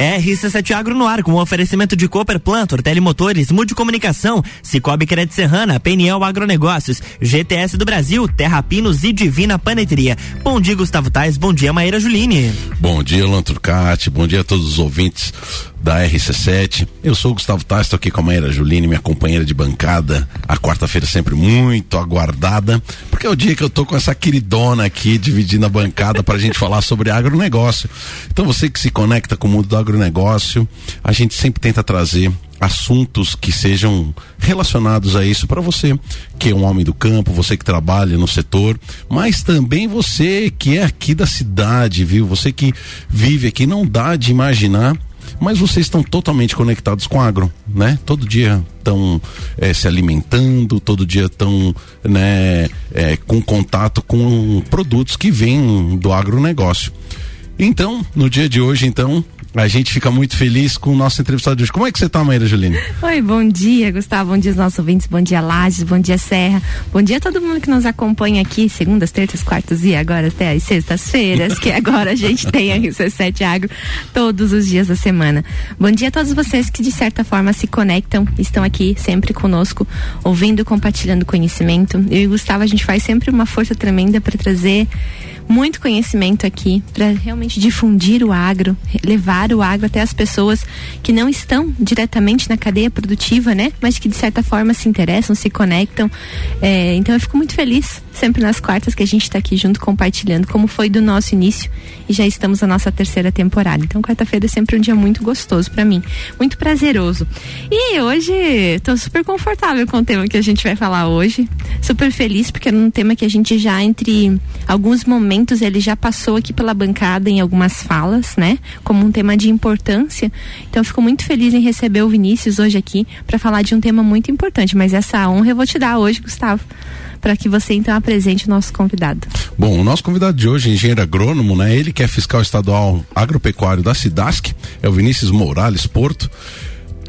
RC7 Agro no ar com o oferecimento de Cooper Plantor, Telemotores, Mude Comunicação, Cicobi Crédito Serrana, PNL Agronegócios, GTS do Brasil, Terra Pinos e Divina Paneteria. Bom dia, Gustavo Tais, bom dia, Maíra Juline. Bom dia, Lanturcati, bom dia a todos os ouvintes da RC7. Eu sou o Gustavo Tais, estou aqui com a Maíra Juline, minha companheira de bancada. A quarta-feira sempre muito aguardada, porque é o dia que eu tô com essa queridona aqui dividindo a bancada para a gente falar sobre agronegócio. Então você que se conecta com o mundo do agronegócio, a gente sempre tenta trazer assuntos que sejam relacionados a isso para você que é um homem do campo, você que trabalha no setor, mas também você que é aqui da cidade, viu? Você que vive aqui, não dá de imaginar mas vocês estão totalmente conectados com agro, né? Todo dia estão é, se alimentando, todo dia estão né, é, com contato com produtos que vêm do agronegócio. Então, no dia de hoje, então, a gente fica muito feliz com o nosso entrevistado de hoje. Como é que você está, Maíra Juline? Oi, bom dia, Gustavo. Bom dia aos nossos ouvintes. Bom dia, Lages. Bom dia, Serra. Bom dia a todo mundo que nos acompanha aqui, segundas, terças, quartas e agora até as sextas-feiras, que agora a gente tem a RC7 Agro todos os dias da semana. Bom dia a todos vocês que de certa forma se conectam, estão aqui sempre conosco, ouvindo, compartilhando conhecimento. Eu e o Gustavo, a gente faz sempre uma força tremenda para trazer muito conhecimento aqui para realmente difundir o agro, levar o agro até as pessoas que não estão diretamente na cadeia produtiva, né? Mas que de certa forma se interessam, se conectam. É, então eu fico muito feliz sempre nas quartas que a gente está aqui junto compartilhando como foi do nosso início e já estamos na nossa terceira temporada. Então quarta-feira é sempre um dia muito gostoso para mim, muito prazeroso. E hoje estou super confortável com o tema que a gente vai falar hoje, super feliz porque é um tema que a gente já entre alguns momentos ele já passou aqui pela bancada em algumas falas, né? Como um tema de importância. Então fico muito feliz em receber o Vinícius hoje aqui para falar de um tema muito importante. Mas essa honra eu vou te dar hoje, Gustavo para que você então apresente o nosso convidado. Bom, o nosso convidado de hoje, engenheiro agrônomo, né? Ele que é fiscal estadual agropecuário da Cidasc, é o Vinícius Morales Porto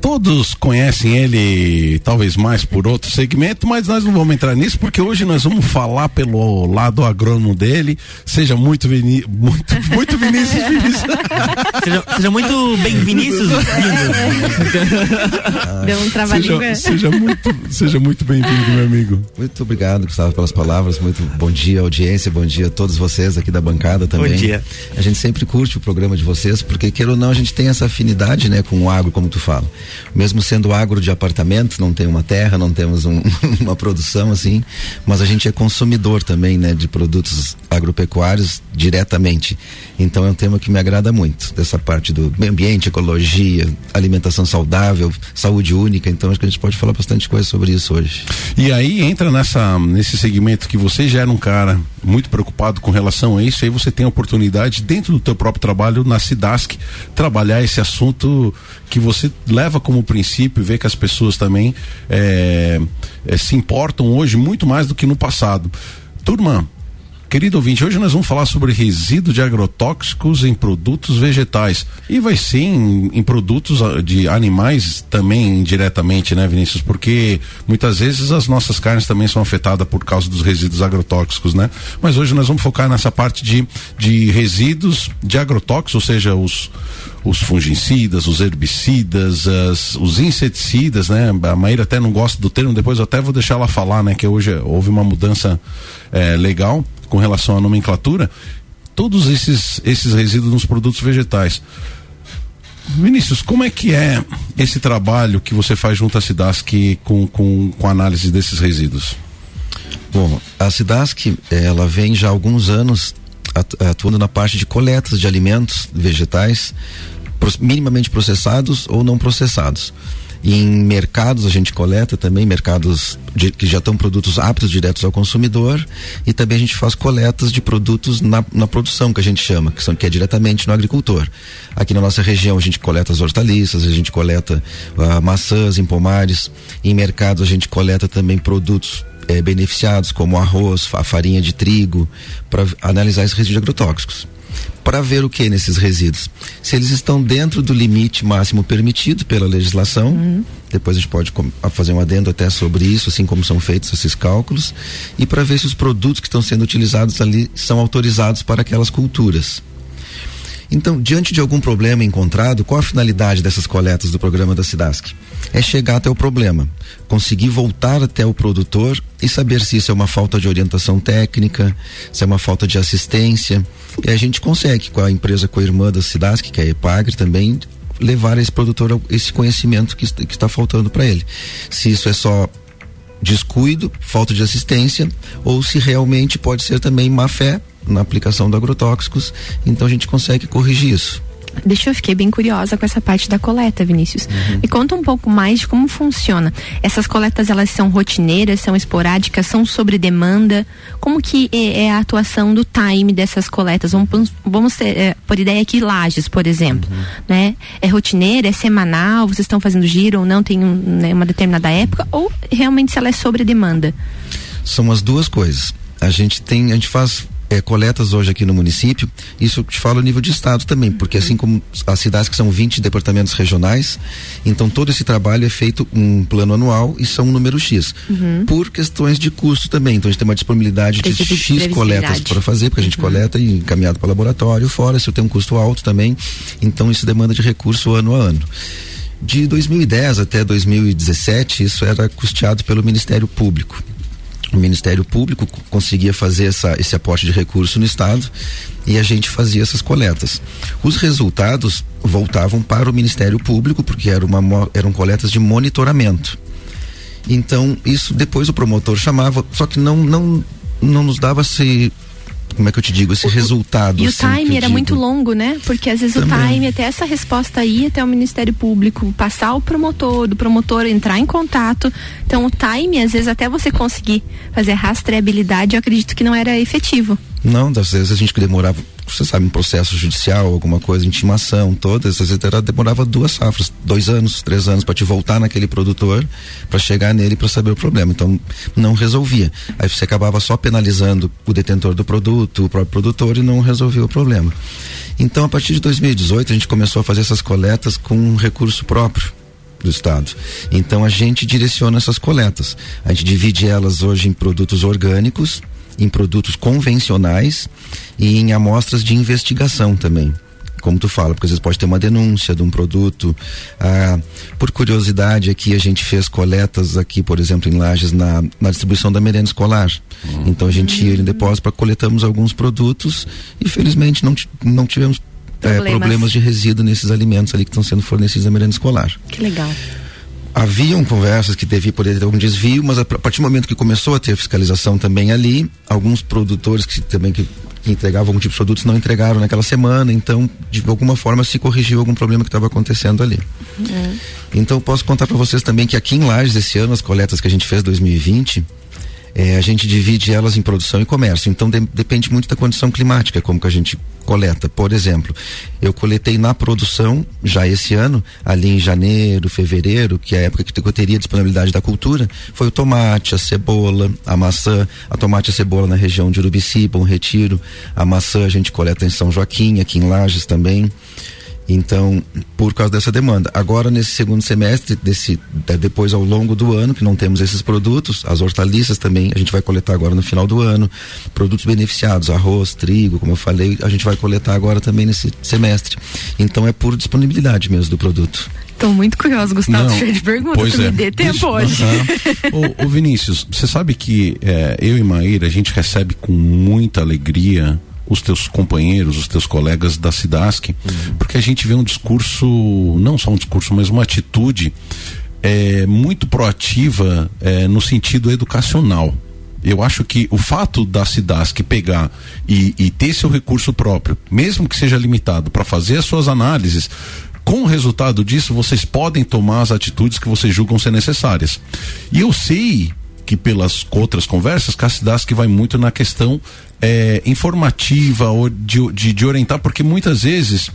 todos conhecem ele, talvez mais por outro segmento, mas nós não vamos entrar nisso porque hoje nós vamos falar pelo lado agrônomo dele. Seja muito Vini, muito muito Vinícius, Vinícius. seja, seja, muito bem Vinícius Deu um trabalhinho. Seja, seja muito, seja muito bem-vindo, meu amigo. Muito obrigado, Gustavo, pelas palavras. Muito bom dia, audiência, bom dia a todos vocês aqui da bancada também. Bom dia. A gente sempre curte o programa de vocês porque queira ou não a gente tem essa afinidade, né, com o agro, como tu fala mesmo sendo agro de apartamentos, não tem uma terra, não temos um, uma produção assim, mas a gente é consumidor também, né, de produtos agropecuários diretamente. Então é um tema que me agrada muito, dessa parte do meio ambiente, ecologia, alimentação saudável, saúde única. Então acho que a gente pode falar bastante coisa sobre isso hoje. E aí entra nessa nesse segmento que você já era um cara muito preocupado com relação a isso, aí você tem a oportunidade dentro do teu próprio trabalho na Cidasc trabalhar esse assunto que você leva como princípio, vê que as pessoas também é, é, se importam hoje muito mais do que no passado. Turma, Querido ouvinte, hoje nós vamos falar sobre resíduo de agrotóxicos em produtos vegetais. E vai ser em, em, produtos ah, de animais também indiretamente, né, Vinícius? Porque muitas vezes as nossas carnes também são afetadas por causa dos resíduos agrotóxicos, né? Mas hoje nós vamos focar nessa parte de, de resíduos de agrotóxicos, ou seja, os, os fungicidas, os herbicidas, as, os inseticidas, né? A Maíra até não gosta do termo, depois eu até vou deixar ela falar, né? Que hoje houve uma mudança é, legal com relação à nomenclatura, todos esses, esses resíduos nos produtos vegetais. Vinícius, como é que é esse trabalho que você faz junto à Cidasc com, com, com análise desses resíduos? Bom, a Cidasc, ela vem já há alguns anos atuando na parte de coletas de alimentos vegetais minimamente processados ou não processados. Em mercados a gente coleta também, mercados de, que já estão produtos aptos diretos ao consumidor e também a gente faz coletas de produtos na, na produção que a gente chama, que são que é diretamente no agricultor. Aqui na nossa região a gente coleta as hortaliças, a gente coleta uh, maçãs em pomares. Em mercados a gente coleta também produtos eh, beneficiados como arroz, a farinha de trigo, para analisar esses resíduos agrotóxicos para ver o que nesses resíduos. Se eles estão dentro do limite máximo permitido pela legislação, uhum. depois a gente pode fazer um adendo até sobre isso, assim como são feitos esses cálculos, e para ver se os produtos que estão sendo utilizados ali são autorizados para aquelas culturas. Então, diante de algum problema encontrado, qual a finalidade dessas coletas do programa da SIDASC? É chegar até o problema, conseguir voltar até o produtor e saber se isso é uma falta de orientação técnica, se é uma falta de assistência. E a gente consegue, com a empresa co-irmã da SIDASC, que é a EPAGRE também, levar esse produtor esse conhecimento que está faltando para ele. Se isso é só descuido, falta de assistência, ou se realmente pode ser também má fé na aplicação de agrotóxicos, então a gente consegue corrigir isso. Deixa eu fiquei bem curiosa com essa parte da coleta, Vinícius. Uhum. Me conta um pouco mais de como funciona. Essas coletas elas são rotineiras, são esporádicas, são sobre demanda. Como que é, é a atuação do time dessas coletas? Vamos, vamos ter, é, por ideia aqui Lages, por exemplo, uhum. né? É rotineira, é semanal? Vocês estão fazendo giro ou não? Tem um, né, uma determinada época ou realmente se ela é sobre demanda? São as duas coisas. A gente tem, a gente faz é, coletas hoje aqui no município, isso te falo a nível de estado também, porque assim como as cidades que são 20 departamentos regionais, então todo esse trabalho é feito um plano anual e são um número X. Uhum. Por questões de custo também. Então a gente tem uma disponibilidade de X coletas para fazer, porque a gente uhum. coleta e encaminhado para o laboratório, fora se eu tenho um custo alto também, então isso demanda de recurso ano a ano. De 2010 até 2017, isso era custeado pelo Ministério Público o Ministério Público conseguia fazer essa, esse aporte de recurso no Estado e a gente fazia essas coletas. Os resultados voltavam para o Ministério Público, porque era uma, eram coletas de monitoramento. Então, isso depois o promotor chamava, só que não, não, não nos dava se como é que eu te digo, esse o, resultado. E assim, o time era digo. muito longo, né? Porque às vezes Também. o time, até essa resposta aí até o Ministério Público, passar o promotor, do promotor entrar em contato. Então o time, às vezes até você conseguir fazer rastreabilidade, eu acredito que não era efetivo. Não, às vezes a gente demorava você sabe, um processo judicial, alguma coisa, intimação, todas, às vezes demorava duas safras, dois anos, três anos para te voltar naquele produtor, para chegar nele para saber o problema. Então, não resolvia. Aí você acabava só penalizando o detentor do produto, o próprio produtor e não resolvia o problema. Então, a partir de 2018, a gente começou a fazer essas coletas com um recurso próprio do estado. Então a gente direciona essas coletas. A gente divide elas hoje em produtos orgânicos, em produtos convencionais e em amostras de investigação também como tu fala, porque às vezes pode ter uma denúncia de um produto. Ah, por curiosidade, aqui a gente fez coletas aqui, por exemplo, em Lages, na, na distribuição da merenda escolar. Uhum. Então a gente ia em depósito para coletamos alguns produtos e felizmente não, não tivemos é, problemas. É, problemas de resíduo nesses alimentos ali que estão sendo fornecidos na merenda escolar. Que legal haviam conversas que devia poder ter algum desvio, mas a, partir do momento que começou a ter fiscalização também ali, alguns produtores que também que, que entregavam algum tipo de produtos não entregaram naquela semana, então de alguma forma se corrigiu algum problema que estava acontecendo ali. É. Então posso contar para vocês também que aqui em Lages esse ano as coletas que a gente fez 2020 é, a gente divide elas em produção e comércio. Então de, depende muito da condição climática, como que a gente coleta. Por exemplo, eu coletei na produção já esse ano, ali em janeiro, fevereiro, que é a época que eu teria disponibilidade da cultura, foi o tomate, a cebola, a maçã, a tomate e a cebola na região de Urubici, Bom Retiro, a maçã a gente coleta em São Joaquim, aqui em Lages também. Então, por causa dessa demanda. Agora, nesse segundo semestre, desse, depois ao longo do ano, que não temos esses produtos, as hortaliças também, a gente vai coletar agora no final do ano. Produtos beneficiados, arroz, trigo, como eu falei, a gente vai coletar agora também nesse semestre. Então, é por disponibilidade mesmo do produto. Estou muito curioso, Gustavo, não, cheio de perguntas. Pois é. Me dê tempo Isso, hoje. ô, ô, Vinícius, você sabe que é, eu e Maíra, a gente recebe com muita alegria os teus companheiros, os teus colegas da Sidask, uhum. porque a gente vê um discurso, não só um discurso, mas uma atitude é, muito proativa é, no sentido educacional. Eu acho que o fato da Sidask pegar e, e ter seu recurso próprio, mesmo que seja limitado, para fazer as suas análises, com o resultado disso, vocês podem tomar as atitudes que vocês julgam ser necessárias. E eu sei que pelas outras conversas, Cassidas vai muito na questão é, informativa ou de, de, de orientar, porque muitas vezes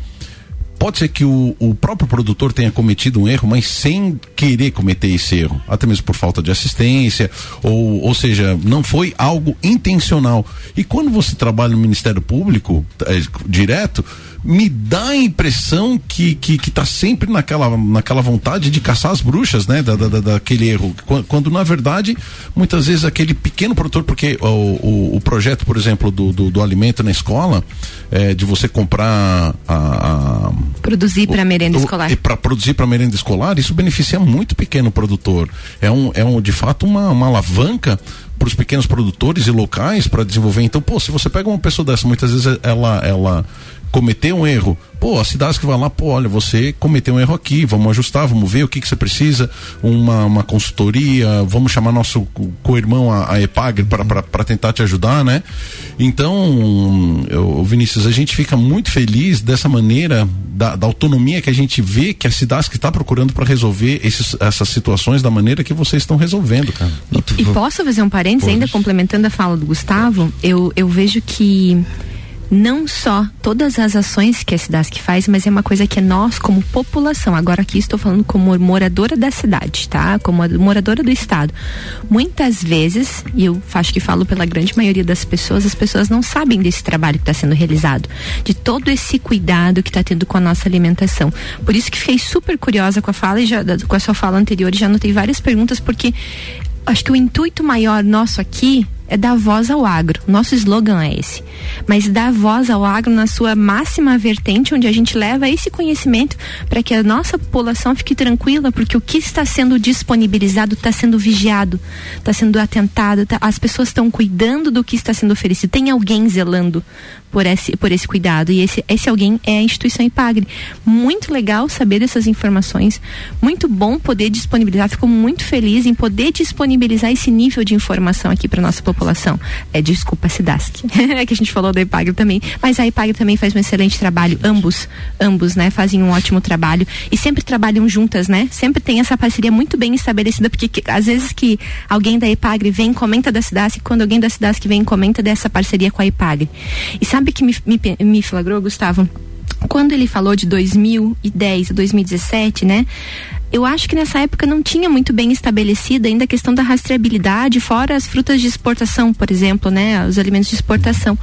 pode ser que o, o próprio produtor tenha cometido um erro, mas sem querer cometer esse erro, até mesmo por falta de assistência, ou, ou seja, não foi algo intencional. E quando você trabalha no Ministério Público é, direto, me dá a impressão que, que, que tá sempre naquela, naquela vontade de caçar as bruxas, né? Da, da, daquele erro. Quando, quando, na verdade, muitas vezes aquele pequeno produtor, porque o, o, o projeto, por exemplo, do, do, do, alimento na escola, é, de você comprar a. a produzir para merenda escolar. Para produzir para merenda escolar, isso beneficia muito o pequeno produtor. É um, é um de fato uma, uma alavanca para os pequenos produtores e locais para desenvolver. Então, pô, se você pega uma pessoa dessa, muitas vezes ela, ela cometeu um erro, pô, a cidade que vai lá, pô, olha, você cometeu um erro aqui, vamos ajustar, vamos ver o que, que você precisa, uma, uma consultoria, vamos chamar nosso co-irmão, a, a EPAG, para tentar te ajudar, né? Então, eu, Vinícius, a gente fica muito feliz dessa maneira, da, da autonomia que a gente vê que a cidade que está procurando para resolver esses, essas situações da maneira que vocês estão resolvendo, cara. E, e posso fazer um parênteses, ainda complementando a fala do Gustavo, eu, eu vejo que não só todas as ações que a Cidasc faz, mas é uma coisa que nós, como população, agora aqui estou falando como moradora da cidade, tá? Como moradora do estado. Muitas vezes, e eu acho que falo pela grande maioria das pessoas, as pessoas não sabem desse trabalho que está sendo realizado, de todo esse cuidado que está tendo com a nossa alimentação. Por isso que fiquei super curiosa com a fala e já, com a sua fala anterior e já anotei várias perguntas, porque acho que o intuito maior nosso aqui é dar voz ao agro. Nosso slogan é esse. Mas dar voz ao agro na sua máxima vertente, onde a gente leva esse conhecimento para que a nossa população fique tranquila, porque o que está sendo disponibilizado está sendo vigiado, está sendo atentado, tá, as pessoas estão cuidando do que está sendo oferecido. Tem alguém zelando por esse, por esse cuidado. E esse, esse alguém é a instituição IPAGRE. Muito legal saber dessas informações. Muito bom poder disponibilizar. Fico muito feliz em poder disponibilizar esse nível de informação aqui para nossa população. É, desculpa, Cidasc. é que a gente falou da IPAGRE também. Mas a IPAGRE também faz um excelente trabalho. Ambos, ambos, né, fazem um ótimo trabalho. E sempre trabalham juntas, né? Sempre tem essa parceria muito bem estabelecida, porque que, às vezes que alguém da IPAGRE vem comenta da Cidasc, quando alguém da Cidasc vem comenta dessa parceria com a IPAGRE. E sabe que me, me, me flagrou, Gustavo? Quando ele falou de 2010 a 2017, né? Eu acho que nessa época não tinha muito bem estabelecida ainda a questão da rastreabilidade, fora as frutas de exportação, por exemplo, né, os alimentos de exportação.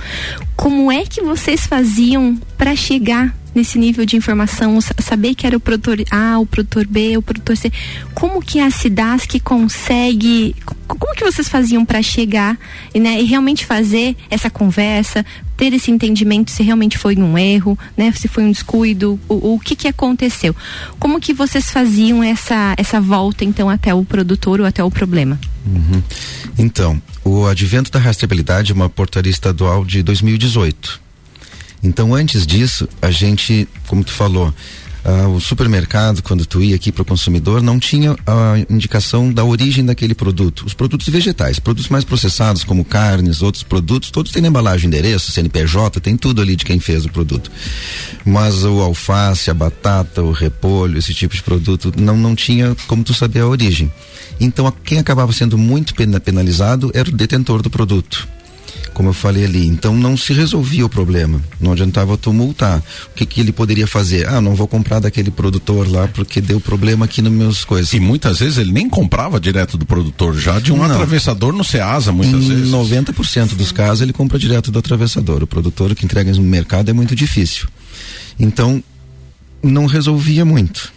Como é que vocês faziam para chegar nesse nível de informação, saber que era o produtor A, o produtor B, o produtor C. Como que a Cidasc consegue, como que vocês faziam para chegar né, e realmente fazer essa conversa, ter esse entendimento se realmente foi um erro, né, se foi um descuido, o, o que que aconteceu? Como que vocês faziam essa essa volta então até o produtor ou até o problema? Uhum. Então, o advento da rastreabilidade é uma portaria estadual de 2018 então, antes disso, a gente, como tu falou, Uh, o supermercado, quando tu ia aqui para o consumidor, não tinha a indicação da origem daquele produto. Os produtos vegetais, produtos mais processados, como carnes, outros produtos, todos têm na embalagem endereço, CNPJ, tem tudo ali de quem fez o produto. Mas o alface, a batata, o repolho, esse tipo de produto, não, não tinha como tu saber a origem. Então, quem acabava sendo muito penalizado era o detentor do produto como eu falei ali. Então não se resolvia o problema. Não adiantava tu multar. O que, que ele poderia fazer? Ah, não vou comprar daquele produtor lá porque deu problema aqui nas minhas coisas. E muitas vezes ele nem comprava direto do produtor, já de um não. atravessador no Ceasa, muitas em vezes. 90% dos casos ele compra direto do atravessador. O produtor que entrega no mercado é muito difícil. Então não resolvia muito.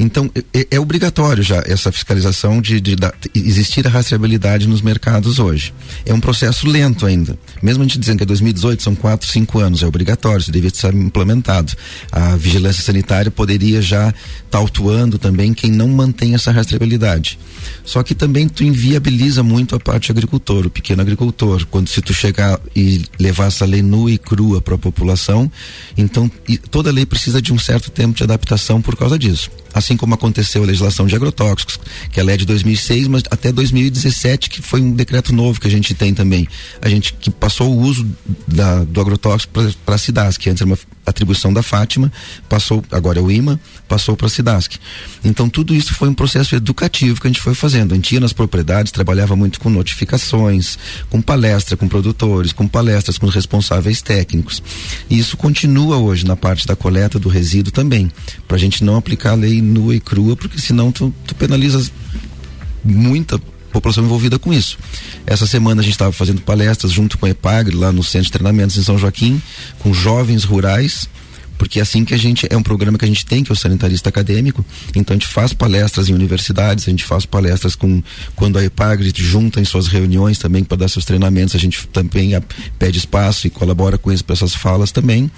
Então, é, é, obrigatório já essa fiscalização de, de, de, existir a rastreabilidade nos mercados hoje. É um processo lento ainda. Mesmo a gente dizendo que é 2018, são quatro, cinco anos, é obrigatório, isso devia estar implementado. A vigilância sanitária poderia já estar tá autuando também quem não mantém essa rastreabilidade. Só que também tu inviabiliza muito a parte agricultor, o pequeno agricultor. Quando se tu chegar e levar essa lei nua e crua para a população, então toda lei precisa de um certo tempo de adaptação por causa disso. Assim assim como aconteceu a legislação de agrotóxicos, que ela é de 2006, mas até 2017 que foi um decreto novo que a gente tem também. A gente que passou o uso da, do agrotóxico para a CIDAS, que antes era uma atribuição da Fátima, passou, agora é o IMA, passou para a SIDASC. Então tudo isso foi um processo educativo que a gente foi fazendo. A gente ia nas propriedades, trabalhava muito com notificações, com palestra com produtores, com palestras com responsáveis técnicos. E isso continua hoje na parte da coleta do resíduo também, para a gente não aplicar a lei nua e crua, porque senão tu, tu penalizas muita população envolvida com isso. Essa semana a gente estava fazendo palestras junto com a EPAGRE lá no Centro de Treinamentos em São Joaquim, com jovens rurais porque é assim que a gente é um programa que a gente tem que é o sanitarista acadêmico. Então a gente faz palestras em universidades a gente faz palestras com quando a EPAGRE junta em suas reuniões também para dar seus treinamentos a gente também a, pede espaço e colabora com eles para essas falas também.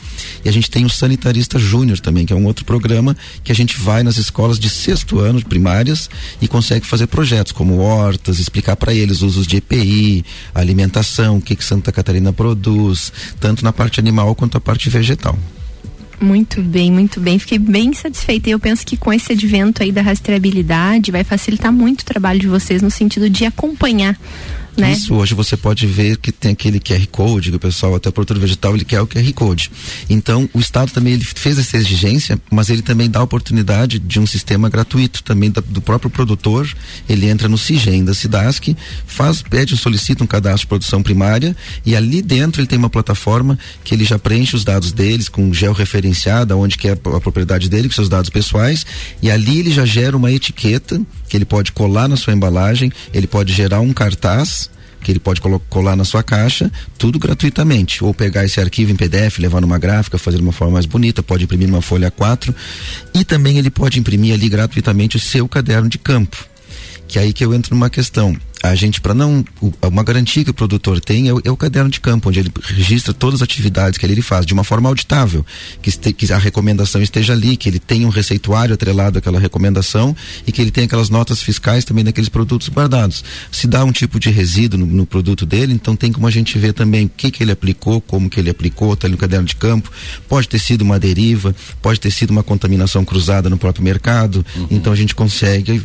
E a gente tem o sanitarista júnior também que é um outro programa que a gente vai nas escolas de sexto ano de primárias e consegue fazer projetos como hortas explicar para eles usos de EPI alimentação o que que Santa Catarina produz tanto na parte animal quanto a parte vegetal muito bem, muito bem. Fiquei bem satisfeita. E eu penso que com esse advento aí da rastreabilidade vai facilitar muito o trabalho de vocês no sentido de acompanhar né? Isso, hoje você pode ver que tem aquele QR Code, que o pessoal, até o produtor vegetal, ele quer o QR Code. Então, o Estado também ele fez essa exigência, mas ele também dá a oportunidade de um sistema gratuito também da, do próprio produtor. Ele entra no CIGEM da SIDASC, faz, pede, solicita um cadastro de produção primária e ali dentro ele tem uma plataforma que ele já preenche os dados deles com georreferenciada, onde que é a, a propriedade dele, com seus dados pessoais, e ali ele já gera uma etiqueta que ele pode colar na sua embalagem, ele pode gerar um cartaz que ele pode colar na sua caixa, tudo gratuitamente. Ou pegar esse arquivo em PDF, levar numa gráfica, fazer de uma forma mais bonita, pode imprimir numa folha 4 e também ele pode imprimir ali gratuitamente o seu caderno de campo. Que é aí que eu entro numa questão a gente, para não. Uma garantia que o produtor tem é o, é o, caderno de campo, onde ele registra todas as atividades que ele, ele faz, de uma forma auditável, que, este, que, a recomendação esteja ali, que ele tenha um receituário atrelado àquela recomendação e que ele tenha aquelas notas fiscais também daqueles produtos guardados. Se dá um tipo de resíduo no, no produto dele, então tem como a gente ver também o que, que ele aplicou, como que ele aplicou, está ali no caderno de campo. Pode ter sido uma deriva, pode ter sido uma contaminação cruzada no próprio mercado, uhum. então a gente consegue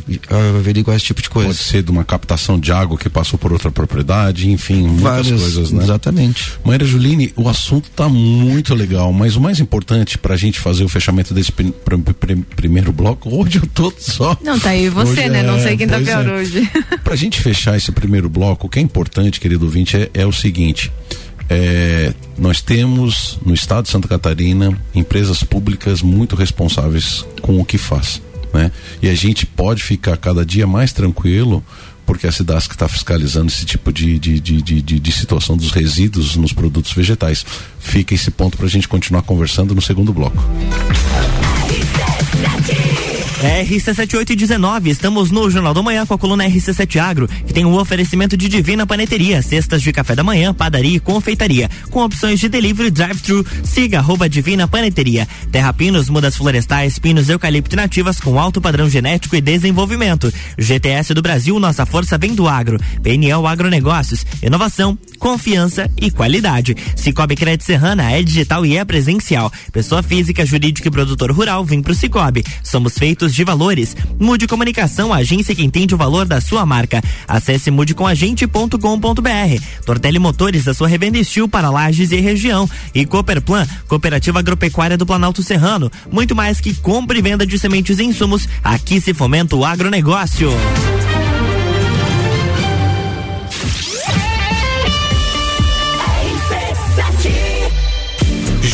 averiguar esse tipo de coisa. Pode ser de uma captação de de água que passou por outra propriedade, enfim, muitas Várias, coisas, né? Exatamente. Maíra Juline, o assunto está muito legal, mas o mais importante para a gente fazer o fechamento desse pr pr pr primeiro bloco, hoje eu tô só. Não, tá aí você, hoje, né? É, Não sei quem tá pior é. hoje. Para a gente fechar esse primeiro bloco, o que é importante, querido ouvinte, é, é o seguinte. É, nós temos no estado de Santa Catarina empresas públicas muito responsáveis com o que faz. Né? E a gente pode ficar cada dia mais tranquilo porque a SIDASC está fiscalizando esse tipo de, de, de, de, de situação dos resíduos nos produtos vegetais. Fica esse ponto para a gente continuar conversando no segundo bloco. RC7819, estamos no Jornal da Manhã com a coluna RC7 Agro, que tem o um oferecimento de Divina Paneteria, cestas de café da manhã, padaria e confeitaria, com opções de delivery drive-thru. Siga arroba Divina Paneteria. Terra Pinos, mudas florestais, pinos eucalipto nativas com alto padrão genético e desenvolvimento. GTS do Brasil, nossa força vem do agro. PNL Agronegócios, inovação, confiança e qualidade. Cicobi Crédito Serrana é digital e é presencial. Pessoa física, jurídica e produtor rural, vem pro Cicobi. Somos feitos de valores. Mude Comunicação, agência que entende o valor da sua marca. Acesse mudecomagente.com.br. Tortelli Motores, a sua revenda estilo para lajes e região. E Cooperplan, Cooperativa Agropecuária do Planalto Serrano. Muito mais que compra e venda de sementes e insumos. Aqui se fomenta o agronegócio.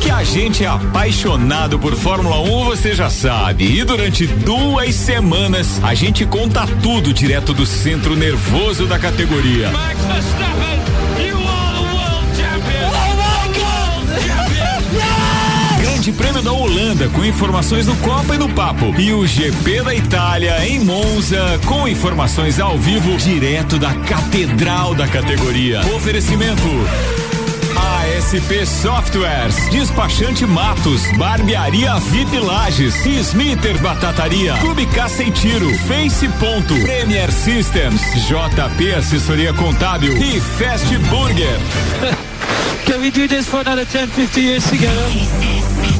Que a gente é apaixonado por Fórmula 1, você já sabe. E durante duas semanas a gente conta tudo direto do centro nervoso da categoria. Max Verstappen, you are the world champion. Oh my God! Grande Prêmio da Holanda com informações do Copa e do Papo. E o GP da Itália em Monza com informações ao vivo direto da Catedral da categoria. Oferecimento. ASP Softwares, Despachante Matos, Barbearia VIP Lages, Smiter Batataria, Clube Caça e Tiro, Face Ponto, Premier Systems, JP Assessoria Contábil e Fast Burger. Can we do this for another 10, 50 years together?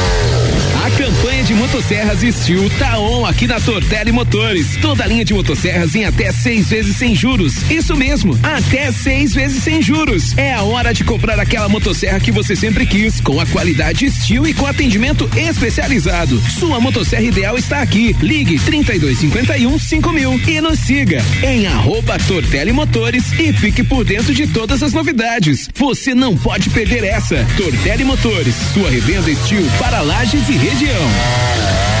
De motosserras Steel tá on aqui na Tortelli Motores. Toda linha de motosserras em até seis vezes sem juros. Isso mesmo, até seis vezes sem juros. É a hora de comprar aquela motosserra que você sempre quis, com a qualidade Steel e com atendimento especializado. Sua motosserra ideal está aqui. Ligue 3251 5000 e nos siga em arroba Tortelli Motores e fique por dentro de todas as novidades. Você não pode perder essa. Tortelli Motores, sua revenda Steel para lajes e região. Yeah.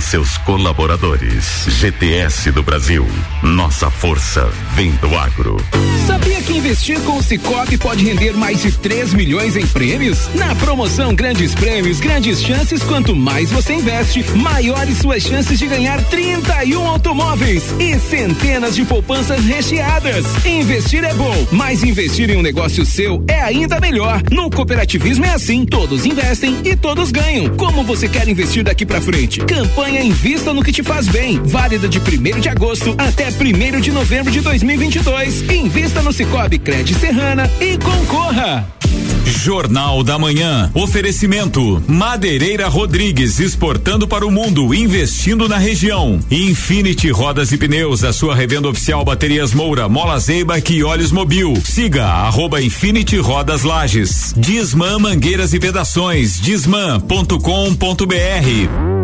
seus colaboradores. GTS do Brasil. Nossa força vem do agro. Sabia que investir com o Cicobi pode render mais de 3 milhões em prêmios? Na promoção Grandes Prêmios, Grandes Chances, quanto mais você investe, maiores suas chances de ganhar 31 automóveis e centenas de poupanças recheadas. Investir é bom, mas investir em um negócio seu é ainda melhor. No cooperativismo é assim, todos investem e todos ganham. Como você quer investir daqui para frente? Campanha Invista no que te faz bem. Válida de 1 de agosto até 1 de novembro de 2022. Invista no Cicobi Cred Serrana e concorra. Jornal da Manhã. Oferecimento: Madeireira Rodrigues exportando para o mundo, investindo na região. Infinity Rodas e Pneus, a sua revenda oficial Baterias Moura, Mola Zeiba e Olhos Mobil. Siga arroba Infinity Rodas Lages. Disman Mangueiras e Vedações. Disman.com.br.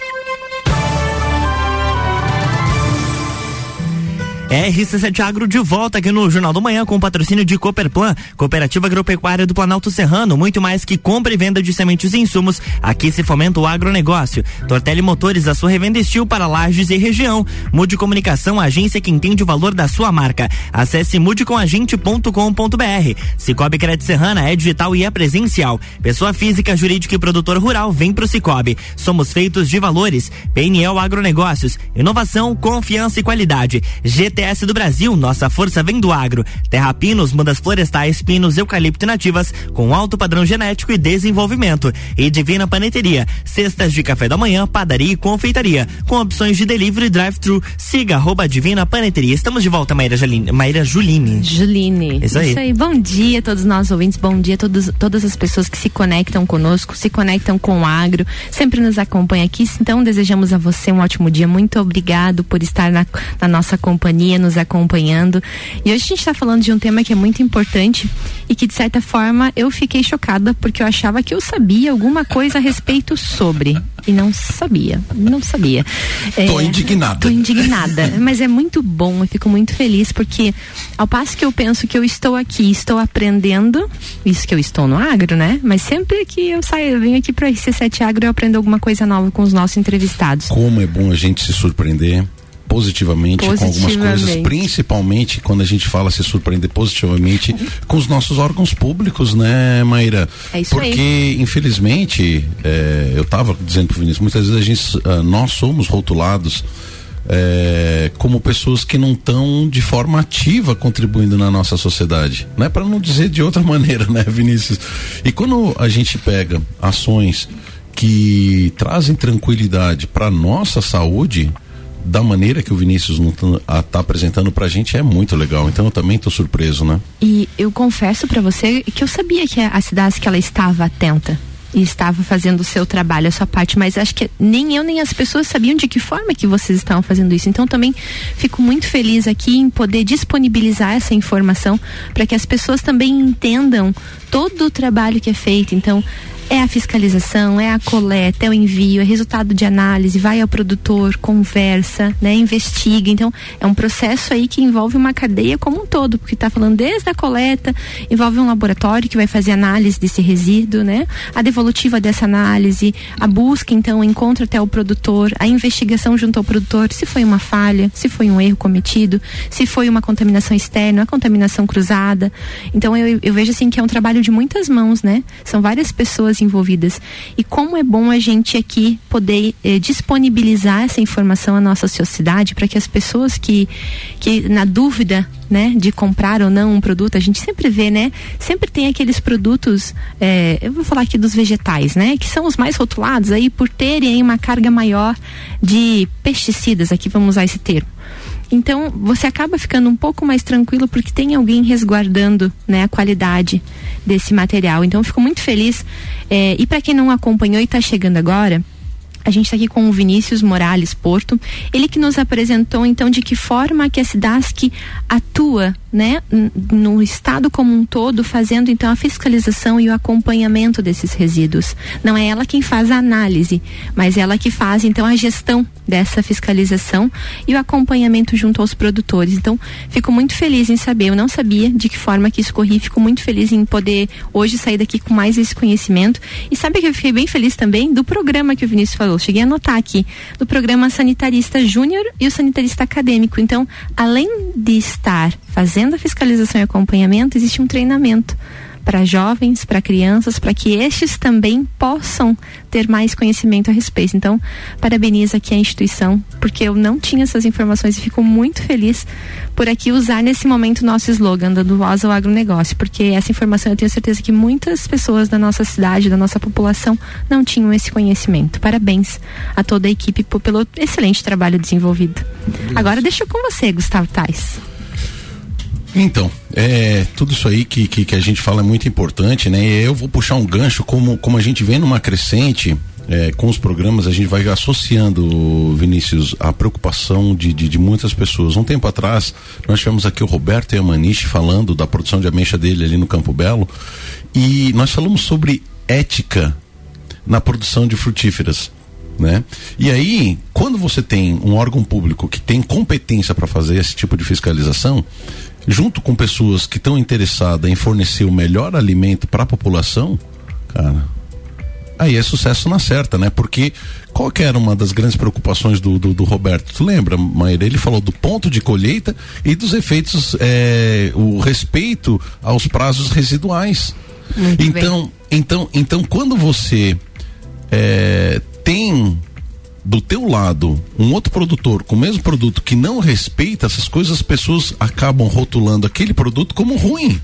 RC7 Agro de volta aqui no Jornal do Manhã com o patrocínio de Cooperplan, Cooperativa Agropecuária do Planalto Serrano, muito mais que compra e venda de sementes e insumos. Aqui se fomenta o agronegócio. Tortelli Motores, a sua revenda estil para lajes e região. Mude Comunicação, a agência que entende o valor da sua marca. Acesse mudecomagente.com.br. Cicobi Crédito Serrana é digital e é presencial. Pessoa física, jurídica e produtor rural, vem pro Cicobi. Somos feitos de valores. PNL Agronegócios. Inovação, confiança e qualidade. GT Do Brasil, nossa força vem do agro. Terra Pinos, mudas florestais, pinos, eucalipto nativas, com alto padrão genético e desenvolvimento. E Divina Paneteria, cestas de café da manhã, padaria e confeitaria, com opções de delivery e drive-thru. Siga arroba Divina Paneteria. Estamos de volta, Maíra, Juline. Maíra Juline. Juline. Isso aí. Isso aí. Bom dia a todos nós ouvintes, bom dia a todos, todas as pessoas que se conectam conosco, se conectam com o agro, sempre nos acompanham aqui. Então, desejamos a você um ótimo dia. Muito obrigado por estar na, na nossa companhia, nos acompanhando. E hoje a gente está falando de um tema que é muito importante e que, de certa forma, eu fiquei chocada porque eu achava que eu sabia alguma coisa a respeito sobre. E não sabia. Não sabia. Tô indignada. Tô indignada. Mas é muito bom, eu fico muito feliz porque, ao passo que eu penso que eu estou aqui, estou aprendendo, isso que eu estou no agro, né? Mas sempre que eu saio, eu venho aqui para RC7 Agro, eu aprendo alguma coisa nova com os nossos entrevistados. Como é bom a gente se surpreender positivamente, com algumas coisas, Positivamente. principalmente quando a gente fala se surpreender positivamente com os nossos órgãos públicos, né, Maíra? É isso aí. Porque, infelizmente, é, eu estava dizendo pro Vinícius, muitas vezes a gente, ah, nós somos rotulados é, como pessoas que não estão de forma ativa contribuindo na nossa sociedade, né? Para não dizer de outra maneira, né, Vinícius? E quando a gente pega ações que trazem tranquilidade para nossa saúde, da maneira que o Vinícius está apresentando pra gente é muito legal. Então eu também tô surpreso, né? E eu confesso para você que eu sabia que a cidade que ela estava atenta e estava fazendo o seu trabalho, a sua parte, mas acho que nem eu nem as pessoas sabiam de que forma que vocês estavam fazendo isso. Então também fico muito feliz aqui em poder disponibilizar essa informação para que as pessoas também entendam todo o trabalho que é feito. Então é a fiscalização, é a coleta, é o envio, é resultado de análise, vai ao produtor, conversa, né, investiga. Então, é um processo aí que envolve uma cadeia como um todo, porque está falando desde a coleta, envolve um laboratório que vai fazer análise desse resíduo, né, a devolutiva dessa análise, a busca, então, o encontro até o produtor, a investigação junto ao produtor, se foi uma falha, se foi um erro cometido, se foi uma contaminação externa, a contaminação cruzada. Então, eu, eu vejo assim que é um trabalho de muitas mãos, né? São várias pessoas envolvidas. E como é bom a gente aqui poder eh, disponibilizar essa informação à nossa sociedade para que as pessoas que, que na dúvida né, de comprar ou não um produto, a gente sempre vê, né? Sempre tem aqueles produtos, eh, eu vou falar aqui dos vegetais, né? Que são os mais rotulados aí por terem uma carga maior de pesticidas, aqui vamos usar esse termo. Então, você acaba ficando um pouco mais tranquilo porque tem alguém resguardando né, a qualidade desse material. Então, fico muito feliz. Eh, e para quem não acompanhou e está chegando agora, a gente está aqui com o Vinícius Morales Porto, ele que nos apresentou então de que forma que a Cidasc atua, né, no estado como um todo, fazendo então a fiscalização e o acompanhamento desses resíduos. Não é ela quem faz a análise, mas ela que faz então a gestão dessa fiscalização e o acompanhamento junto aos produtores. Então, fico muito feliz em saber, eu não sabia de que forma que isso corria, fico muito feliz em poder hoje sair daqui com mais esse conhecimento. E sabe que eu fiquei bem feliz também do programa que o Vinícius falou. Cheguei a anotar aqui, do programa Sanitarista Júnior e o Sanitarista Acadêmico. Então, além de estar fazendo a fiscalização e acompanhamento, existe um treinamento para jovens, para crianças, para que estes também possam ter mais conhecimento a respeito. Então, parabenizo aqui a instituição, porque eu não tinha essas informações e fico muito feliz por aqui usar nesse momento o nosso slogan dando voz ao agronegócio, porque essa informação eu tenho certeza que muitas pessoas da nossa cidade, da nossa população, não tinham esse conhecimento. Parabéns a toda a equipe pelo excelente trabalho desenvolvido. Agora deixa eu com você, Gustavo Tais. Então, é, tudo isso aí que, que, que a gente fala é muito importante, né? Eu vou puxar um gancho, como, como a gente vem numa crescente, é, com os programas, a gente vai associando, Vinícius, a preocupação de, de, de muitas pessoas. Um tempo atrás, nós tivemos aqui o Roberto Yamaniche falando da produção de ameixa dele ali no Campo Belo, e nós falamos sobre ética na produção de frutíferas. Né? E aí, quando você tem um órgão público que tem competência para fazer esse tipo de fiscalização, junto com pessoas que estão interessadas em fornecer o melhor alimento para a população, cara, aí é sucesso na certa, né? Porque qual que era uma das grandes preocupações do, do, do Roberto? Tu lembra, Maíra? Ele falou do ponto de colheita e dos efeitos, é, o respeito aos prazos residuais. então, então, então, quando você é, tem do teu lado um outro produtor com o mesmo produto que não respeita essas coisas, as pessoas acabam rotulando aquele produto como ruim.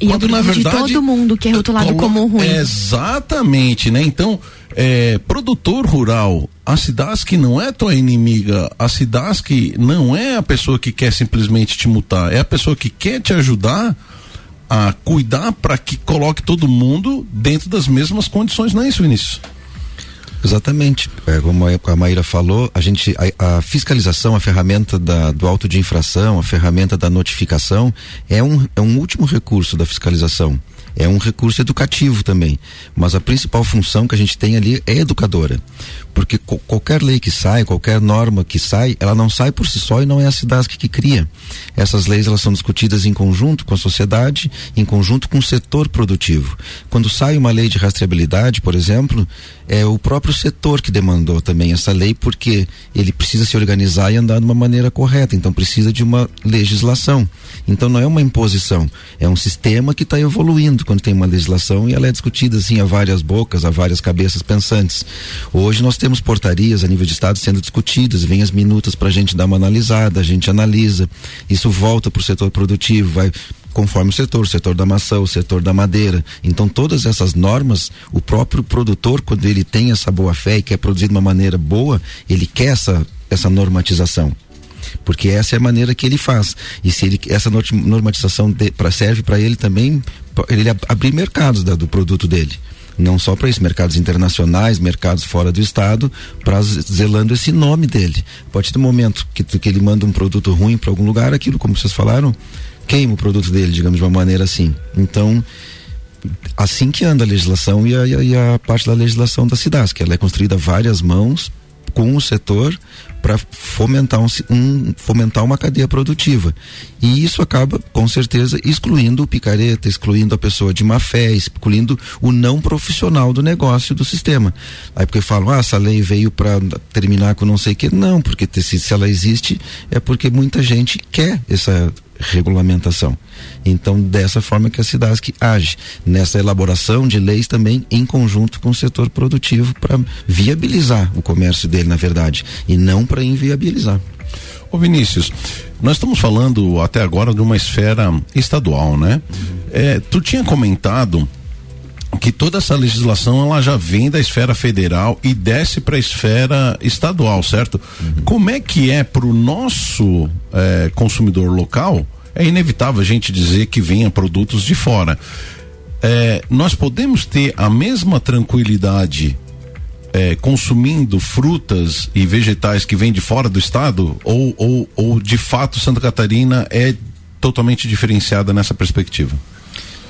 E Quando, na verdade, de todo mundo que é rotulado coloca, como ruim. Exatamente, né? Então, é, produtor rural, a Cidasc não é tua inimiga, a Cidasc não é a pessoa que quer simplesmente te multar, é a pessoa que quer te ajudar a cuidar para que coloque todo mundo dentro das mesmas condições, não é isso, Vinícius? Exatamente. É, como a Maíra falou, a gente a, a fiscalização, a ferramenta da, do auto de infração, a ferramenta da notificação é um, é um último recurso da fiscalização é um recurso educativo também. Mas a principal função que a gente tem ali é educadora. Porque qualquer lei que sai, qualquer norma que sai, ela não sai por si só e não é a SIDASC que cria. Essas leis elas são discutidas em conjunto com a sociedade, em conjunto com o setor produtivo. Quando sai uma lei de rastreabilidade, por exemplo, é o próprio setor que demandou também essa lei porque ele precisa se organizar e andar de uma maneira correta, então precisa de uma legislação. Então não é uma imposição, é um sistema que está evoluindo quando tem uma legislação e ela é discutida assim a várias bocas, a várias cabeças pensantes. Hoje nós temos portarias a nível de estado sendo discutidas, vem as minutas para a gente dar uma analisada, a gente analisa, isso volta para o setor produtivo, vai conforme o setor, o setor da maçã, o setor da madeira. Então, todas essas normas, o próprio produtor, quando ele tem essa boa fé e quer produzir de uma maneira boa, ele quer essa, essa normatização porque essa é a maneira que ele faz. E se ele, essa normatização de, pra, serve para ele também, ele abrir mercados da, do produto dele. Não só para isso, mercados internacionais, mercados fora do estado, para zelando esse nome dele. A partir do momento que, que ele manda um produto ruim para algum lugar, aquilo, como vocês falaram, queima o produto dele, digamos de uma maneira assim. Então, assim que anda a legislação e a, e a parte da legislação da cidade, que ela é construída várias mãos com o setor para fomentar, um, um, fomentar uma cadeia produtiva. E isso acaba, com certeza, excluindo o picareta, excluindo a pessoa de má fé, excluindo o não profissional do negócio do sistema. Aí porque falam, ah, essa lei veio para terminar com não sei o que. Não, porque se, se ela existe, é porque muita gente quer essa regulamentação. Então, dessa forma que a SIDASC age, nessa elaboração de leis também em conjunto com o setor produtivo para viabilizar o comércio dele, na verdade, e não para inviabilizar. Ô Vinícius, nós estamos falando até agora de uma esfera estadual, né? É, tu tinha comentado que toda essa legislação ela já vem da esfera federal e desce para a esfera estadual, certo? Uhum. Como é que é para o nosso é, consumidor local? É inevitável a gente dizer que venha produtos de fora. É, nós podemos ter a mesma tranquilidade é, consumindo frutas e vegetais que vêm de fora do estado? Ou, ou, ou de fato Santa Catarina é totalmente diferenciada nessa perspectiva?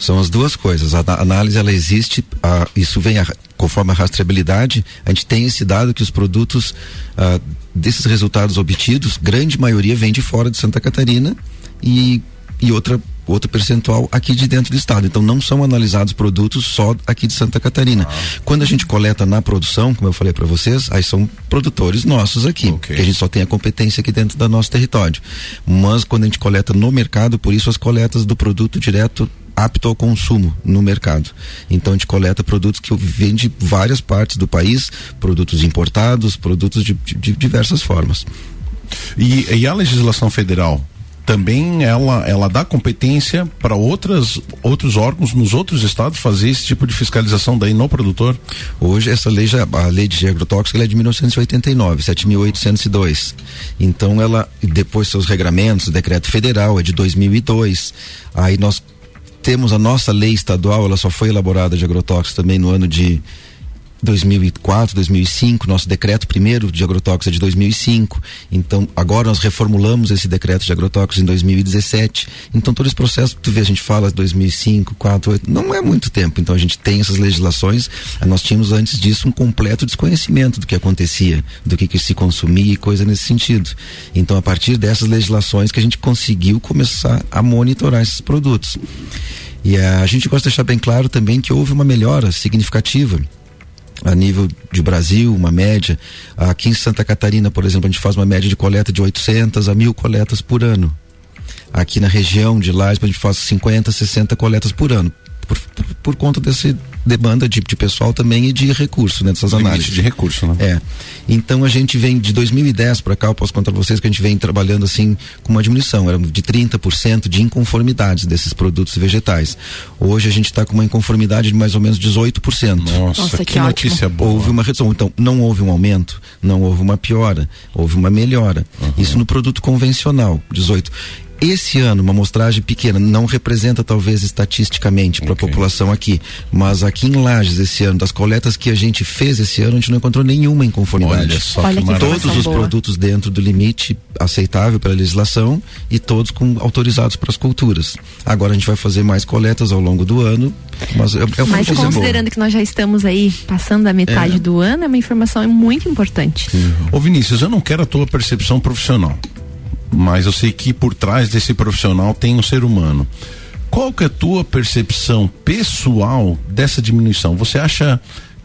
São as duas coisas. A análise ela existe, a, isso vem a, conforme a rastreabilidade. A gente tem esse dado que os produtos a, desses resultados obtidos, grande maioria vem de fora de Santa Catarina e, e outra outro percentual aqui de dentro do estado. Então não são analisados produtos só aqui de Santa Catarina. Ah. Quando a gente coleta na produção, como eu falei para vocês, aí são produtores nossos aqui, okay. que a gente só tem a competência aqui dentro do nosso território. Mas quando a gente coleta no mercado, por isso as coletas do produto direto apto ao consumo no mercado. Então a gente coleta produtos que vêm de várias partes do país, produtos importados, produtos de, de, de diversas formas. E, e, a legislação federal também ela ela dá competência para outras outros órgãos nos outros estados fazer esse tipo de fiscalização daí no produtor? Hoje essa lei já a lei de agrotóxico é de 1989, 7802. Então ela depois seus regramentos, decreto federal é de 2002. Aí nós temos a nossa lei estadual, ela só foi elaborada de agrotóxicos também no ano de 2004, 2005, nosso decreto primeiro de agrotóxicos é de 2005. Então, agora nós reformulamos esse decreto de agrotóxicos em 2017. Então, todo esse processo, tu vê, a gente fala 2005, 4, 8, não é muito tempo. Então, a gente tem essas legislações. Nós tínhamos antes disso um completo desconhecimento do que acontecia, do que, que se consumia e coisa nesse sentido. Então, a partir dessas legislações que a gente conseguiu começar a monitorar esses produtos. E a gente gosta de deixar bem claro também que houve uma melhora significativa a nível de Brasil, uma média. Aqui em Santa Catarina, por exemplo, a gente faz uma média de coleta de 800 a mil coletas por ano. Aqui na região de Lages, a gente faz 50, 60 coletas por ano. Por, por, por conta desse, demanda de, de pessoal também e de recurso, né? Dessas análises. de recurso, né? É. Então a gente vem de 2010 para cá, eu posso contar para vocês que a gente vem trabalhando assim com uma diminuição, era de 30% de inconformidades desses produtos vegetais. Hoje a gente está com uma inconformidade de mais ou menos 18%. Nossa, Nossa que, que notícia boa. Houve uma redução. Então, não houve um aumento, não houve uma piora, houve uma melhora. Uhum. Isso no produto convencional, 18 esse ano, uma amostragem pequena, não representa talvez estatisticamente para a okay. população aqui, mas aqui em Lages esse ano, das coletas que a gente fez esse ano, a gente não encontrou nenhuma inconformidade. Olha só Olha que todos os boa. produtos dentro do limite aceitável pela legislação e todos com autorizados para as culturas. Agora a gente vai fazer mais coletas ao longo do ano, mas é, é uma Mas considerando boa. que nós já estamos aí passando a metade é. do ano, é uma informação muito importante. Uhum. Ô Vinícius, eu não quero a tua percepção profissional mas eu sei que por trás desse profissional tem um ser humano. Qual que é a tua percepção pessoal dessa diminuição? Você acha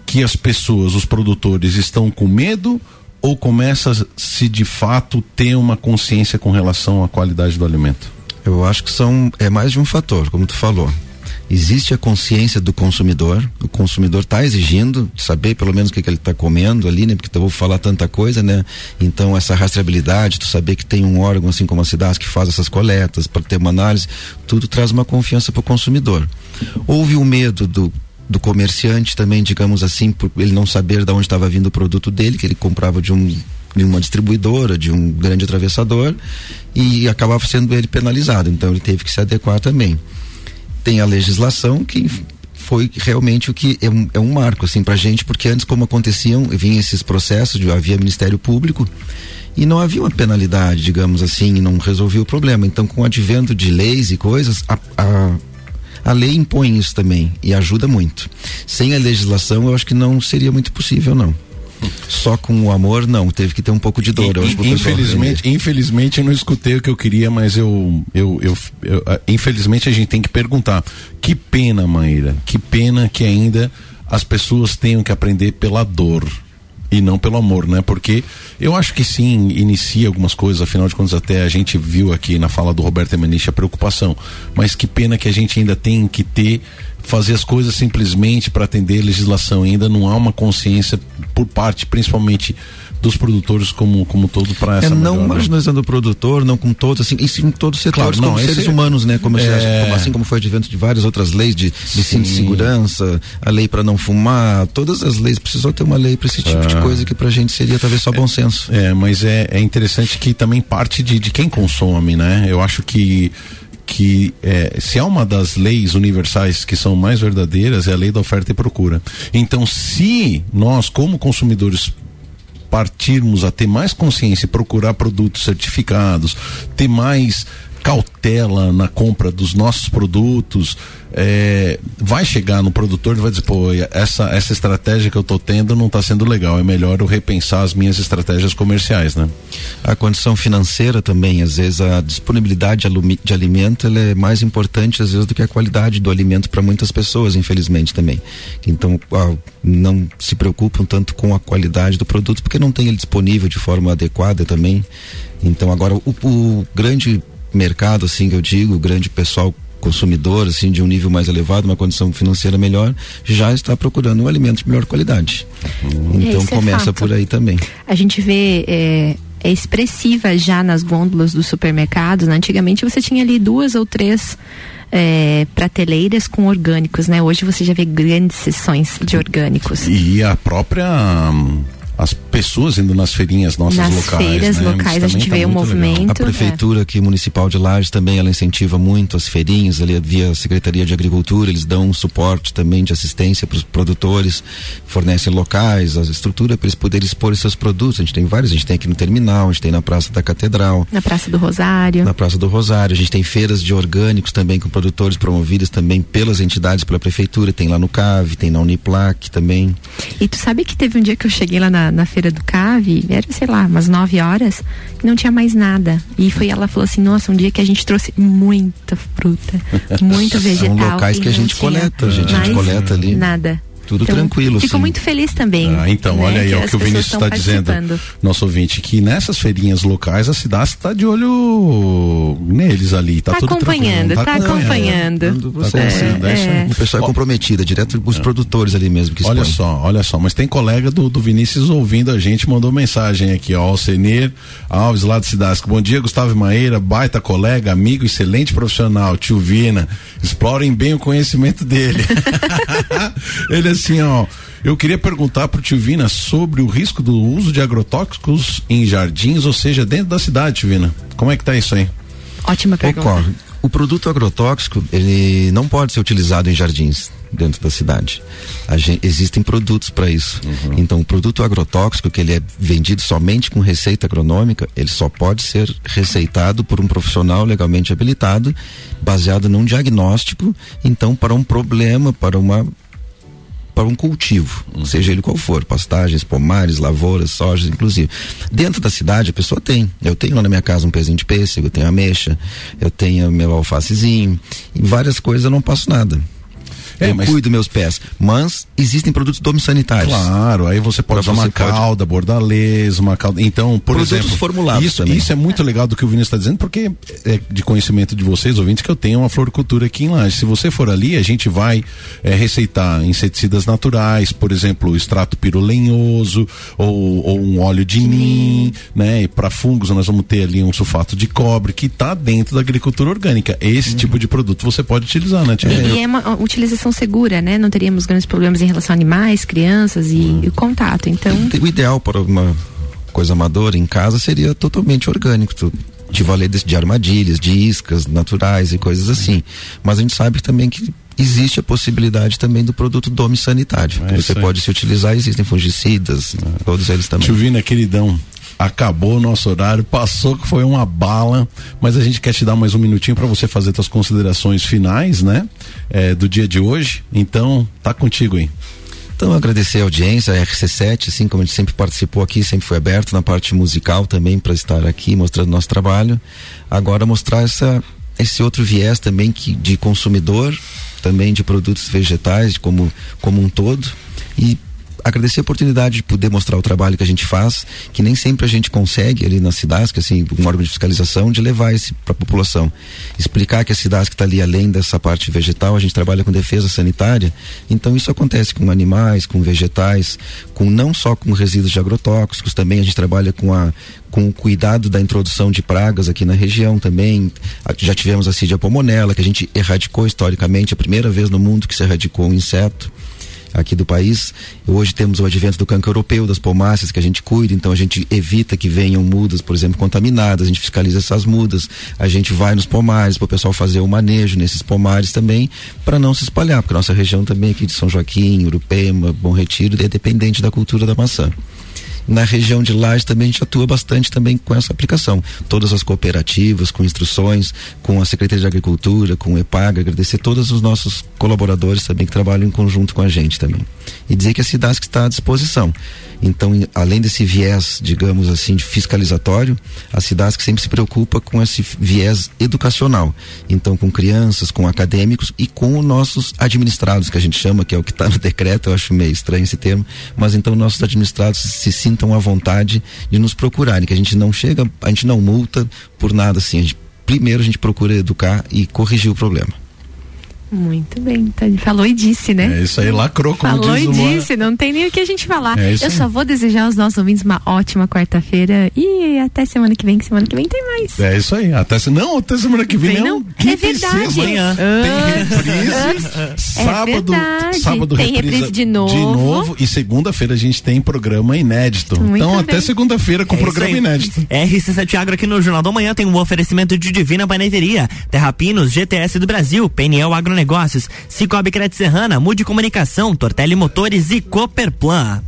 que as pessoas, os produtores, estão com medo ou começa se de fato ter uma consciência com relação à qualidade do alimento? Eu acho que são é mais de um fator, como tu falou existe a consciência do consumidor. O consumidor está exigindo saber pelo menos o que, que ele está comendo ali, né? Porque eu vou falar tanta coisa, né? Então essa rastreabilidade, tu saber que tem um órgão assim como a cidade que faz essas coletas para ter uma análise, tudo traz uma confiança para o consumidor. Houve o um medo do do comerciante também, digamos assim, por ele não saber de onde estava vindo o produto dele, que ele comprava de um de uma distribuidora, de um grande atravessador e acabava sendo ele penalizado. Então ele teve que se adequar também tem a legislação que foi realmente o que é um, é um marco assim para gente porque antes como aconteciam vinham esses processos de, havia Ministério Público e não havia uma penalidade digamos assim e não resolvia o problema então com o advento de leis e coisas a, a a lei impõe isso também e ajuda muito. Sem a legislação, eu acho que não seria muito possível, não. Só com o amor, não. Teve que ter um pouco de dor. E, infelizmente, infelizmente eu não escutei o que eu queria, mas eu, eu, eu, eu, infelizmente a gente tem que perguntar. Que pena, Maíra. Que pena que ainda as pessoas tenham que aprender pela dor e não pelo amor, né? Porque eu acho que sim, inicia algumas coisas, afinal de contas até a gente viu aqui na fala do Roberto Emenich a preocupação, mas que pena que a gente ainda tem que ter fazer as coisas simplesmente para atender a legislação. Ainda. Não há uma consciência por parte, principalmente dos produtores como como todo para essa é, não marginalizando o produtor não com todos assim e sim com todos os setores claro, não, como seres é, humanos né como, é... assim como foi advento de várias outras leis de, de de segurança a lei para não fumar todas as leis precisou ter uma lei para esse tipo de ah. coisa que para a gente seria talvez só bom senso. é mas é, é interessante que também parte de, de quem consome né? Eu acho que que é, se há uma das leis universais que são mais verdadeiras é a lei da oferta e procura. Então, se nós, como consumidores, partirmos a ter mais consciência e procurar produtos certificados, ter mais cautela na compra dos nossos produtos, é, vai chegar no produtor e vai dizer, pô, essa, essa estratégia que eu estou tendo não está sendo legal, é melhor eu repensar as minhas estratégias comerciais, né? A condição financeira também, às vezes a disponibilidade de alimento é mais importante às vezes do que a qualidade do alimento para muitas pessoas, infelizmente também. Então, não se preocupam tanto com a qualidade do produto porque não tem ele disponível de forma adequada também. Então, agora o, o grande mercado, assim que eu digo, o grande pessoal consumidor, assim, de um nível mais elevado, uma condição financeira melhor, já está procurando um alimento de melhor qualidade. Uhum. Então é começa é por aí também. A gente vê é, é, expressiva já nas gôndolas dos supermercados. Né? Antigamente você tinha ali duas ou três é, prateleiras com orgânicos, né? Hoje você já vê grandes sessões de orgânicos. E a própria hum, as pessoas indo nas feirinhas nossas nas locais. Nas feiras né? locais a gente tá vê o movimento. Legal. A prefeitura é. aqui municipal de Lages também ela incentiva muito as feirinhas ali via Secretaria de Agricultura, eles dão um suporte também de assistência para os produtores, fornecem locais, a estrutura para eles poderem expor seus produtos. A gente tem vários, a gente tem aqui no terminal, a gente tem na Praça da Catedral, na Praça do Rosário. Na Praça do Rosário, a gente tem feiras de orgânicos também com produtores promovidas também pelas entidades pela prefeitura, tem lá no CAV, tem na Uniplac também. E tu sabe que teve um dia que eu cheguei lá na na, feira do Cave, era, sei lá, umas 9 horas, e não tinha mais nada. E foi ela falou assim, nossa, um dia que a gente trouxe muita fruta, muito vegetal. São locais que a gente coleta, a gente, a gente coleta ali. Nada. Tudo então, tranquilo. Fico sim. muito feliz também. Ah, então, né, olha aí, é o que o Vinícius está dizendo, nosso ouvinte, que nessas feirinhas locais a cidade está de olho neles ali. Tá, tá tudo acompanhando, tá, tá acompanhando. Tá acompanhando. É, é. O pessoal é comprometido, direto os é. produtores ali mesmo que Olha só, olha só, mas tem colega do, do Vinícius ouvindo a gente, mandou mensagem aqui, ó, o Senir Alves lá de Cidasco. Bom dia, Gustavo Maíra, baita colega, amigo, excelente profissional, tio Vina. Explorem bem o conhecimento dele. Ele assim, ó, eu queria perguntar para o Tio Vina sobre o risco do uso de agrotóxicos em jardins, ou seja, dentro da cidade, Tio Vina. Como é que tá isso aí? Ótima pergunta. Ocorre. O produto agrotóxico, ele não pode ser utilizado em jardins dentro da cidade. Gente, existem produtos para isso. Uhum. Então, o produto agrotóxico, que ele é vendido somente com receita agronômica, ele só pode ser receitado por um profissional legalmente habilitado, baseado num diagnóstico, então, para um problema, para uma para um cultivo, uhum. seja ele qual for, pastagens, pomares, lavouras, sojas, inclusive. Dentro da cidade a pessoa tem. Eu tenho lá na minha casa um pezinho de pêssego, eu tenho ameixa, eu tenho meu alfacezinho, e várias coisas eu não passo nada. É, eu mas... cuido meus pés. Mas existem produtos domissanitários. Claro, aí você pode usar uma calda, pode... bordalês, uma calda. Então, por produtos exemplo. formulados isso, também. isso é muito legal do que o Vinícius está dizendo, porque é de conhecimento de vocês, ouvintes, que eu tenho uma floricultura aqui em Laje. Se você for ali, a gente vai é, receitar inseticidas naturais, por exemplo, extrato pirolenhoso ou, ou um óleo de nim, né? E para fungos nós vamos ter ali um sulfato de cobre que está dentro da agricultura orgânica. Esse uhum. tipo de produto você pode utilizar, né, Tia? E é uma utilização segura, né? Não teríamos grandes problemas em relação a animais, crianças e, hum. e contato. Então. O ideal para uma coisa amadora em casa seria totalmente orgânico. De valer de, de armadilhas, de iscas naturais e coisas assim. Mas a gente sabe também que existe a possibilidade também do produto dome sanitário. É você pode se utilizar, existem fungicidas, é. todos eles também. Chuvina, queridão, acabou o nosso horário, passou que foi uma bala, mas a gente quer te dar mais um minutinho para você fazer suas considerações finais, né? É, do dia de hoje. Então, tá contigo aí. Então, agradecer a audiência, a RC7, assim como a gente sempre participou aqui, sempre foi aberto na parte musical também para estar aqui mostrando nosso trabalho. Agora mostrar essa, esse outro viés também que, de consumidor, também de produtos vegetais como, como um todo. E agradecer a oportunidade de poder mostrar o trabalho que a gente faz, que nem sempre a gente consegue ali na Cidasc, assim, um órgão de fiscalização, de levar isso para a população. Explicar que a Cidasc está ali além dessa parte vegetal, a gente trabalha com defesa sanitária, então isso acontece com animais, com vegetais, com não só com resíduos de agrotóxicos, também a gente trabalha com a com o cuidado da introdução de pragas aqui na região também. Já tivemos a Cidia pomonella, que a gente erradicou historicamente, a primeira vez no mundo que se erradicou um inseto aqui do país. Hoje temos o advento do cancro europeu, das pomáceas que a gente cuida, então a gente evita que venham mudas, por exemplo, contaminadas, a gente fiscaliza essas mudas, a gente vai nos pomares para o pessoal fazer o manejo nesses pomares também, para não se espalhar, porque nossa região também aqui de São Joaquim, Urupema, Bom Retiro, é dependente da cultura da maçã na região de Laje também a gente atua bastante também com essa aplicação. Todas as cooperativas, com instruções, com a Secretaria de Agricultura, com o EPAG, agradecer todos os nossos colaboradores também que trabalham em conjunto com a gente também. E dizer que a cidade está à disposição. Então, além desse viés, digamos assim, de fiscalizatório, a cidade sempre se preocupa com esse viés educacional. Então, com crianças, com acadêmicos e com os nossos administrados, que a gente chama, que é o que está no decreto, eu acho meio estranho esse termo, mas então nossos administrados se sintam à vontade de nos procurarem, que a gente não chega, a gente não multa por nada assim. A gente, primeiro a gente procura educar e corrigir o problema. Muito bem, tá, falou e disse, né? É isso aí, lacrou, como Falou diz e uma... disse, não tem nem o que a gente falar. É Eu só vou desejar aos nossos ouvintes uma ótima quarta-feira e até semana que vem, que semana que vem tem mais. É isso aí, até se não, até semana que vem, vem não. não. É verdade. Amanhã. tem reprise, é sábado, verdade. sábado tem reprise de novo. De novo e segunda-feira a gente tem programa inédito. Muito então bem. até segunda-feira com é programa inédito. RC7 Agro aqui no Jornal do Manhã tem um oferecimento de Divina Paneteria, Terrapinos, GTS do Brasil, PNL Agronegócios Cicobi Crédito Serrana, Mude Comunicação, Tortelli Motores e Cooperplan.